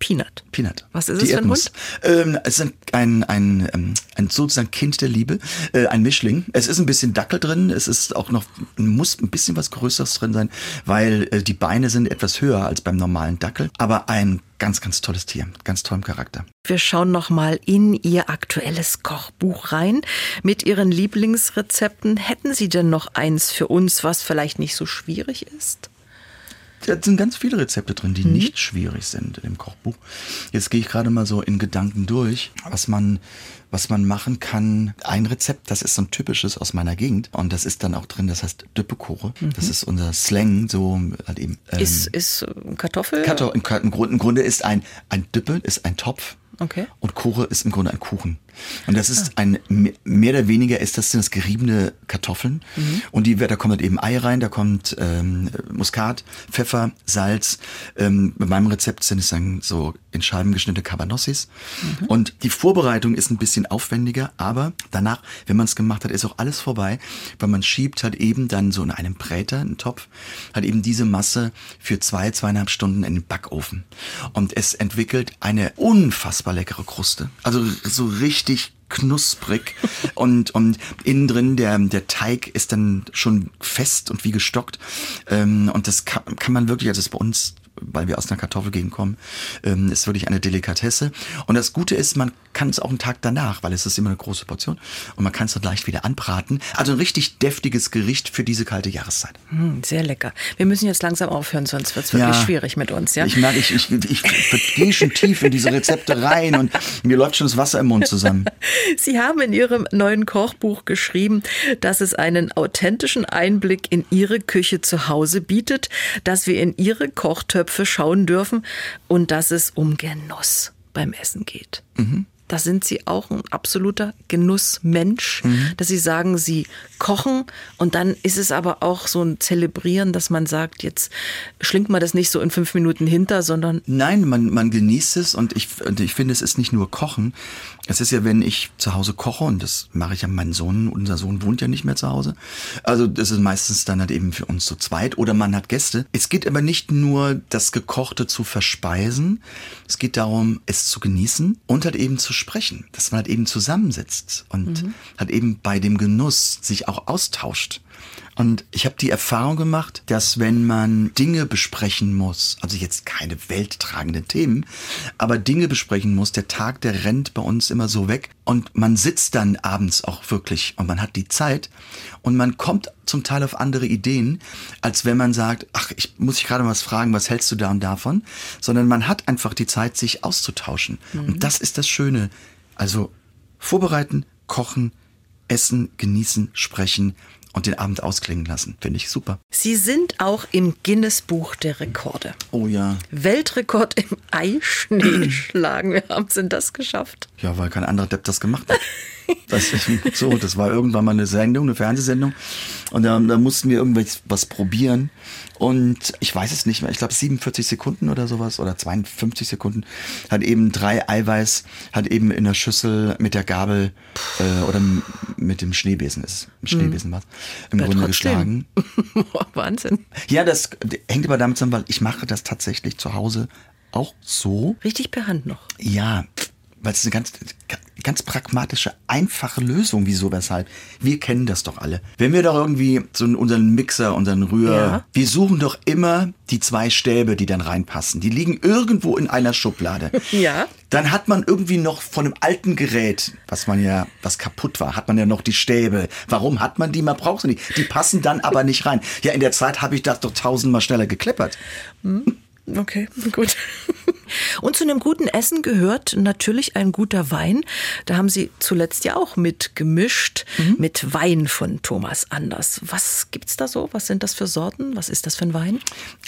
Peanut. Peanut. Was ist Die es für ein Erdnuss. Ähm, es ist ein, ein, ein, ähm, ein sozusagen Kind der Liebe, äh, ein Mischling. Es ist ein bisschen Dackel drin, es ist auch noch, muss ein bisschen was Größeres drin sein, weil äh, die Beine sind etwas höher als beim normalen Dackel. Aber ein ganz, ganz tolles Tier, mit ganz tollem Charakter. Wir schauen noch mal in Ihr aktuelles Kochbuch rein mit Ihren Lieblingsrezepten. Hätten Sie denn noch eins für uns, was vielleicht nicht so schwierig ist? Da sind ganz viele Rezepte drin, die nicht schwierig sind im Kochbuch. Jetzt gehe ich gerade mal so in Gedanken durch, was man, was man machen kann. Ein Rezept, das ist so ein typisches aus meiner Gegend und das ist dann auch drin, das heißt Düppekore. Das ist unser Slang, so halt eben. ähm, Ist, ist Kartoffel? Karto- im, im, Grunde, Im Grunde ist ein, ein Düppel ist ein Topf. Okay. Und Kuche ist im Grunde ein Kuchen. Und das ist ein, mehr oder weniger ist das sind das geriebene Kartoffeln. Und die, da kommt halt eben Ei rein, da kommt ähm, Muskat, Pfeffer, Salz. Ähm, bei meinem Rezept sind es dann so in Scheiben geschnittene Cabanossis. Und die Vorbereitung ist ein bisschen aufwendiger, aber danach, wenn man es gemacht hat, ist auch alles vorbei, weil man schiebt halt eben dann so in einem Bräter, einen Topf, halt eben diese Masse für zwei, zweieinhalb Stunden in den Backofen. Und es entwickelt eine unfassbar leckere Kruste. Also so richtig knusprig und, und innen drin der, der Teig ist dann schon fest und wie gestockt. Ähm, und das kann, kann man wirklich, also das ist bei uns weil wir aus einer Kartoffelgegend kommen, ähm, ist wirklich eine Delikatesse. Und das Gute ist, man kann es auch einen Tag danach, weil es ist immer eine große Portion und man kann es dann leicht wieder anbraten. Also ein richtig deftiges Gericht für diese kalte Jahreszeit. Hm, sehr lecker. Wir müssen jetzt langsam aufhören, sonst wird es wirklich Ja. schwierig mit uns. Ja? Ich merke, ich, ich, ich, ich gehe schon tief in diese Rezepte rein und mir läuft schon das Wasser im Mund zusammen. Sie haben in Ihrem neuen Kochbuch geschrieben, dass es einen authentischen Einblick in Ihre Küche zu Hause bietet, dass wir in Ihre Kochtöpfe schauen dürfen und dass es um Genuss beim Essen geht. Da sind Sie auch ein absoluter Genussmensch, dass Sie sagen, Sie kochen und dann ist es aber auch so ein Zelebrieren, dass man sagt, jetzt schlingt man das nicht so in fünf Minuten hinter, sondern Nein, man, man genießt es und ich, und ich finde, es ist nicht nur Kochen. Es ist ja, wenn ich zu Hause koche, und das mache ich ja, mein Sohn, unser Sohn wohnt ja nicht mehr zu Hause. Also das ist meistens dann halt eben für uns zu zweit oder man hat Gäste. Es geht aber nicht nur, das Gekochte zu verspeisen. Es geht darum, es zu genießen und halt eben zu sprechen. Dass man halt eben zusammensitzt und halt eben bei dem Genuss sich auch austauscht. Und ich habe die Erfahrung gemacht, dass wenn man Dinge besprechen muss, also jetzt keine welttragenden Themen, aber Dinge besprechen muss, der Tag, der rennt bei uns immer so weg und man sitzt dann abends auch wirklich und man hat die Zeit und man kommt zum Teil auf andere Ideen, als wenn man sagt, ach, ich muss dich gerade was fragen, was hältst du da und davon, sondern man hat einfach die Zeit, sich auszutauschen. Mhm. Und das ist das Schöne. Also vorbereiten, kochen, essen, genießen, sprechen und den Abend ausklingen lassen. Finde ich super. Sie sind auch im Guinness Buch der Rekorde. Oh ja. Weltrekord im Eischnee schlagen. Wir haben es das geschafft. Ja, weil kein anderer Depp das gemacht hat. Das, so, das war irgendwann mal eine Sendung, eine Fernsehsendung. Und da, da mussten wir irgendwas probieren. Und ich weiß es nicht mehr, ich glaube 47 Sekunden oder sowas oder 52 Sekunden hat eben drei Eiweiß, hat eben in der Schüssel mit der Gabel äh, oder mit dem Schneebesen ist Schneebesen was im ja, Grunde trotzdem. geschlagen. Wahnsinn. Ja, das hängt aber damit zusammen, weil ich mache das tatsächlich zu Hause auch so. Richtig per Hand noch. Ja, weil es eine ganz, ganz pragmatische, einfache Lösung, wieso, weshalb. Wir kennen das doch alle. Wenn wir doch irgendwie so unseren Mixer, unseren Rührer, ja. wir suchen doch immer die zwei Stäbe, die dann reinpassen. Die liegen irgendwo in einer Schublade. Ja. Dann hat man irgendwie noch von einem alten Gerät, was man ja, was kaputt war, hat man ja noch die Stäbe. Warum hat man die? Man braucht sie nicht. Die passen dann aber nicht rein. Ja, in der Zeit habe ich das doch tausendmal schneller gekleppert. Hm. Okay, gut. Und zu einem guten Essen gehört natürlich ein guter Wein. Da haben Sie zuletzt ja auch mitgemischt mhm. mit Wein von Thomas Anders. Was gibt's da so? Was sind das für Sorten? Was ist das für ein Wein?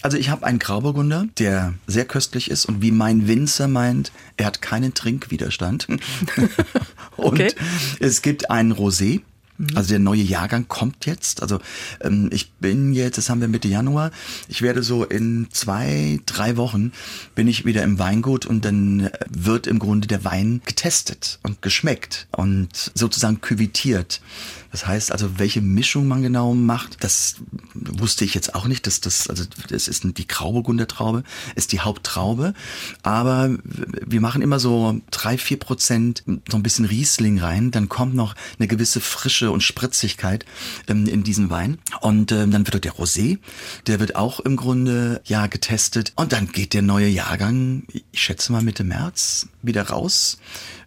Also ich habe einen Grauburgunder, der sehr köstlich ist und wie mein Winzer meint, er hat keinen Trinkwiderstand. und okay. es gibt einen Rosé. Also der neue Jahrgang kommt jetzt. Also ähm, ich bin jetzt, das haben wir Mitte Januar, ich werde so in zwei, drei Wochen bin ich wieder im Weingut und dann wird im Grunde der Wein getestet und geschmeckt und sozusagen küvitiert. Das heißt also, welche Mischung man genau macht, das wusste ich jetzt auch nicht. Das, das, also das ist die Grauburgunder Traube, ist die Haupttraube. Aber wir machen immer so drei, vier Prozent so ein bisschen Riesling rein. Dann kommt noch eine gewisse Frische und Spritzigkeit ähm, in diesen Wein. Und ähm, dann wird der Rosé, der wird auch im Grunde ja getestet. Und dann geht der neue Jahrgang, ich schätze mal Mitte März, wieder raus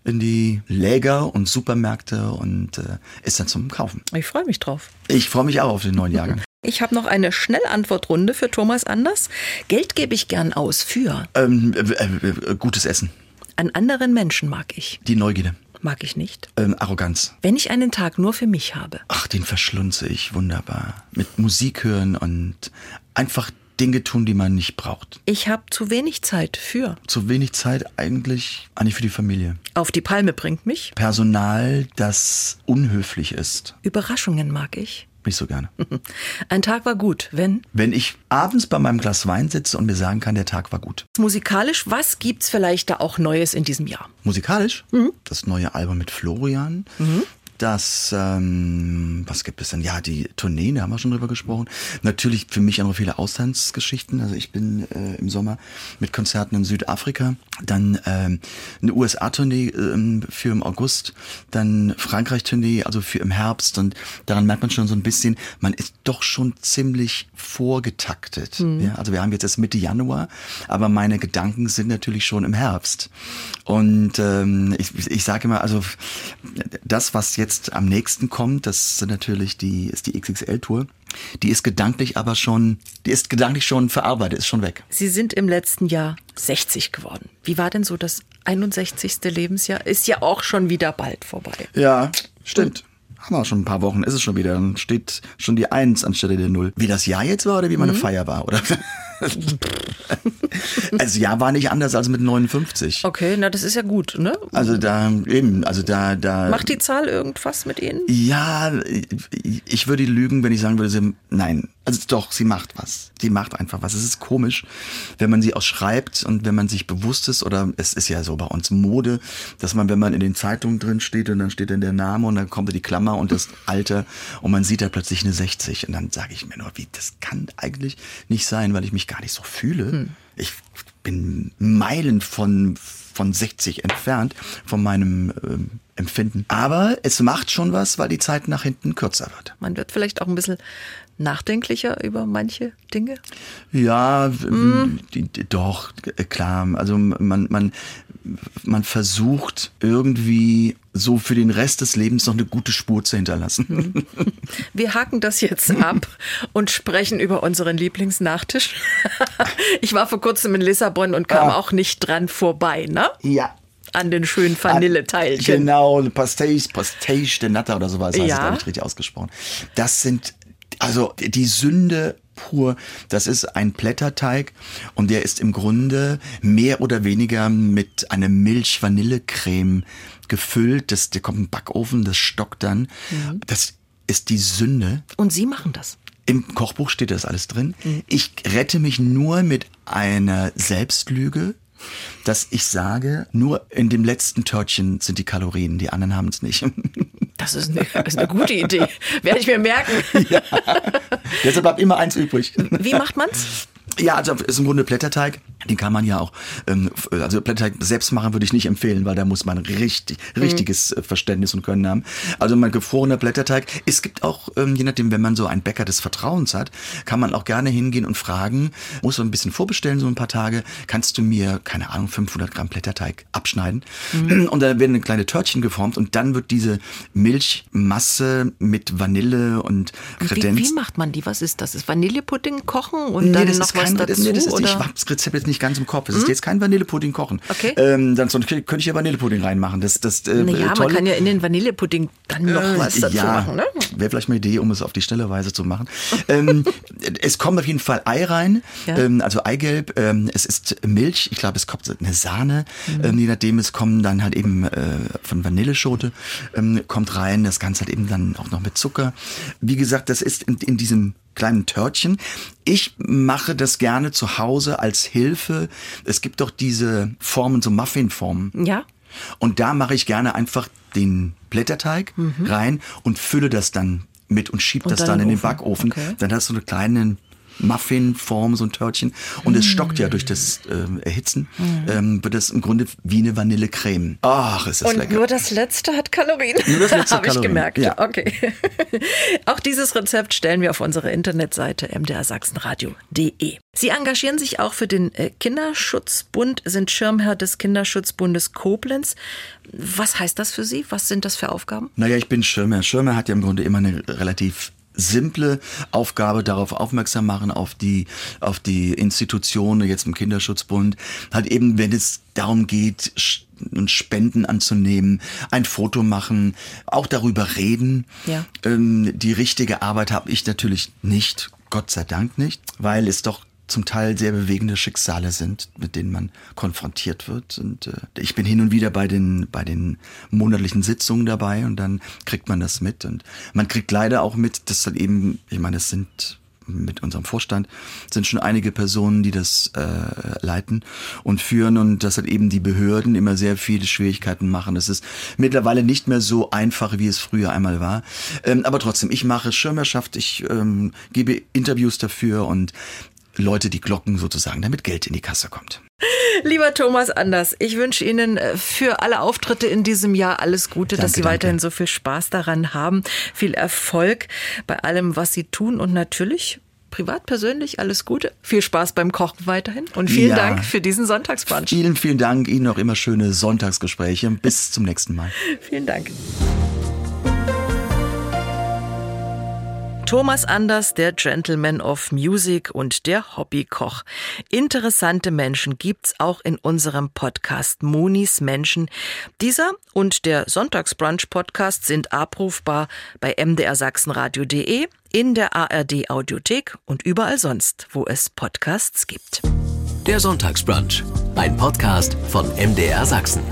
in die Läger und Supermärkte und äh, ist dann zum Kaufen. Ich freue mich drauf. Ich freue mich auch auf den neuen Jahrgang. Ich habe noch eine Schnellantwortrunde für Thomas Anders. Geld gebe ich gern aus für ähm, äh, äh, gutes Essen. An anderen Menschen mag ich. Die Neugierde. Mag ich nicht. Ähm, Arroganz. Wenn ich einen Tag nur für mich habe. Ach, den verschlunze ich wunderbar. Mit Musik hören und einfach Dinge tun, die man nicht braucht. Ich habe zu wenig Zeit für. Zu wenig Zeit eigentlich eigentlich für die Familie. Auf die Palme bringt mich. Personal, das unhöflich ist. Überraschungen mag ich. Nicht so gerne. Ein Tag war gut, wenn? Wenn ich abends bei meinem Glas Wein sitze und mir sagen kann, der Tag war gut. Musikalisch, was gibt's vielleicht da auch Neues in diesem Jahr? Musikalisch? Mhm. Das neue Album mit Florian. Mhm das, ähm, was gibt es denn? Ja, die Tourneen, da haben wir schon drüber gesprochen. Natürlich für mich auch noch viele Auslandsgeschichten. Also ich bin äh, im Sommer mit Konzerten in Südafrika, dann ähm, eine USA-Tournee ähm, für im August, dann Frankreich-Tournee, also für im Herbst. Und daran merkt man schon so ein bisschen, man ist doch schon ziemlich vorgetaktet. Mhm. Ja, also wir haben jetzt erst Mitte Januar, aber meine Gedanken sind natürlich schon im Herbst. Und ähm, ich, ich sage immer, also das, was jetzt jetzt am nächsten kommt, das sind natürlich die, ist die XXL-Tour. Die ist gedanklich aber schon, die ist gedanklich schon verarbeitet, ist schon weg. Sie sind im letzten Jahr 60 geworden. Wie war denn so das 61. Lebensjahr? Ist ja auch schon wieder bald vorbei. Ja, stimmt. Haben wir schon ein paar Wochen, ist es schon wieder. Dann steht schon die Eins anstelle der Null. Wie das Jahr jetzt war oder wie meine mhm. Feier war, oder? also ja, war nicht anders als mit 59. Okay, na das ist ja gut, ne? Also da eben, also da da Macht die Zahl irgendwas mit Ihnen? Ja, ich würde lügen, wenn ich sagen würde, sie, nein. Also doch, sie macht was. Sie macht einfach was. Es ist komisch, wenn man sie auch schreibt und wenn man sich bewusst ist oder es ist ja so bei uns Mode, dass man, wenn man in den Zeitungen drin steht und dann steht dann der Name und dann kommt die Klammer und das Alter und man sieht da plötzlich eine 60 und dann sage ich mir nur, wie das kann eigentlich nicht sein, weil ich mich gar nicht so fühle. Hm. Ich bin Meilen von von 60 entfernt von meinem ähm, Empfinden. Aber es macht schon was, weil die Zeit nach hinten kürzer wird. Man wird vielleicht auch ein bisschen nachdenklicher über manche Dinge? Ja, mm. die, die, doch, klar. Also man, man, man versucht irgendwie so für den Rest des Lebens noch eine gute Spur zu hinterlassen. Hm. Wir haken das jetzt ab und sprechen über unseren Lieblingsnachtisch. Ich war vor kurzem in Lissabon und kam ah. auch nicht dran vorbei, ne? Ja, an den schönen Vanilleteilchen. Genau, Pastéis, Pastéis de Nata oder sowas, heißt ja. es, ich, richtig ausgesprochen. Das sind, also die Sünde pur. Das ist ein Blätterteig und der ist im Grunde mehr oder weniger mit einer Milch-Vanille-Creme gefüllt. Das, der kommt im Backofen, das stockt dann. Mhm. Das ist die Sünde. Und Sie machen das? Im Kochbuch steht das alles drin. Mhm. Ich rette mich nur mit einer Selbstlüge dass ich sage, nur in dem letzten Törtchen sind die Kalorien, die anderen haben es nicht. Das ist eine, ist eine gute Idee. Werde ich mir merken. Ja. Deshalb bleibt immer eins übrig. Wie macht man's? Ja, also ist im Grunde Blätterteig. Den kann man ja auch, ähm, also Blätterteig selbst machen würde ich nicht empfehlen, weil da muss man richtig, richtiges mhm. Verständnis und Können haben. Also mein gefrorener Blätterteig. Es gibt auch, ähm, je nachdem, wenn man so einen Bäcker des Vertrauens hat, kann man auch gerne hingehen und fragen, muss man ein bisschen vorbestellen, so ein paar Tage, kannst du mir, keine Ahnung, 500 Gramm Blätterteig abschneiden? Mhm. Und dann werden kleine Törtchen geformt und dann wird diese Milchmasse mit Vanille und Kredenz. Wie, wie macht man die? Was ist das? Ist Vanillepudding kochen und nee, dann noch was kein, dazu? Nee, das ist, ich habe das Rezept jetzt nicht ganz im Kopf. Es ist hm? jetzt kein Vanillepudding kochen. Okay. Ähm, dann sonst könnte ich ja Vanillepudding reinmachen. Das, das, äh, naja, man kann ja in den Vanillepudding dann noch äh, was dazu ja, machen. Ne? Wäre vielleicht eine Idee, um es auf die schnelle Weise zu machen. ähm, es kommt auf jeden Fall Ei rein, ja. ähm, also Eigelb. Ähm, es ist Milch. Ich glaube, es kommt eine Sahne. Mhm. Ähm, je nachdem, es kommen dann halt eben äh, von Vanilleschote ähm, kommt rein. Das Ganze hat eben dann auch noch mit Zucker. Wie gesagt, das ist in, in diesem kleinen Törtchen. Ich mache das gerne zu Hause als Hilfe. Es gibt doch diese Formen, so Muffinformen. Ja. Und da mache ich gerne einfach den Blätterteig mhm. rein und fülle das dann mit und schiebe das dann, dann in den Backofen. Okay. Dann hast du eine kleine Muffinform, so ein Törtchen. Und es stockt ja durch das äh, Erhitzen, mm. ähm, wird es im Grunde wie eine Vanillecreme. Ach, ist das Und lecker. nur das letzte hat Kalorien. Nur das letzte Habe ich gemerkt. Ja. Okay. Auch dieses Rezept stellen wir auf unsere Internetseite mdrsachsenradio.de. Sie engagieren sich auch für den äh, Kinderschutzbund, sind Schirmherr des Kinderschutzbundes Koblenz. Was heißt das für Sie? Was sind das für Aufgaben? Naja, ich bin Schirmherr. Schirmherr hat ja im Grunde immer eine relativ simple Aufgabe darauf aufmerksam machen, auf die, auf die Institutionen, jetzt im Kinderschutzbund, halt eben, wenn es darum geht, und Spenden anzunehmen, ein Foto machen, auch darüber reden. Ja. Ähm, die richtige Arbeit habe ich natürlich nicht, Gott sei Dank nicht, weil es doch zum Teil sehr bewegende Schicksale sind, mit denen man konfrontiert wird. Und äh, ich bin hin und wieder bei den, bei den monatlichen Sitzungen dabei und dann kriegt man das mit. Und man kriegt leider auch mit, dass dann eben, ich meine, es sind mit unserem Vorstand sind schon einige Personen, die das äh, leiten und führen und dass halt eben die Behörden immer sehr viele Schwierigkeiten machen. Es ist mittlerweile nicht mehr so einfach, wie es früher einmal war. Ähm, aber trotzdem, ich mache Schirmerschaft, ich ähm, gebe Interviews dafür und Leute die Glocken sozusagen, damit Geld in die Kasse kommt. Lieber Thomas Anders, ich wünsche Ihnen äh, für alle Auftritte in diesem Jahr alles Gute, danke, dass Sie weiterhin danke. so viel Spaß daran haben, viel Erfolg bei allem, was Sie tun und natürlich privat, persönlich alles Gute. Viel Spaß beim Kochen weiterhin und vielen ja. Dank für diesen Sonntagsbrunch. Vielen, vielen Dank. Ihnen auch immer schöne Sonntagsgespräche. Bis zum nächsten Mal. vielen Dank. Thomas Anders, der Gentleman of Music und der Hobbykoch. Interessante Menschen gibt's auch in unserem Podcast Monis Menschen. Dieser und der Sonntagsbrunch Podcast sind abrufbar bei mdrsachsenradio.de, in der ARD Audiothek und überall sonst, wo es Podcasts gibt. Der Sonntagsbrunch, ein Podcast von MDR Sachsen.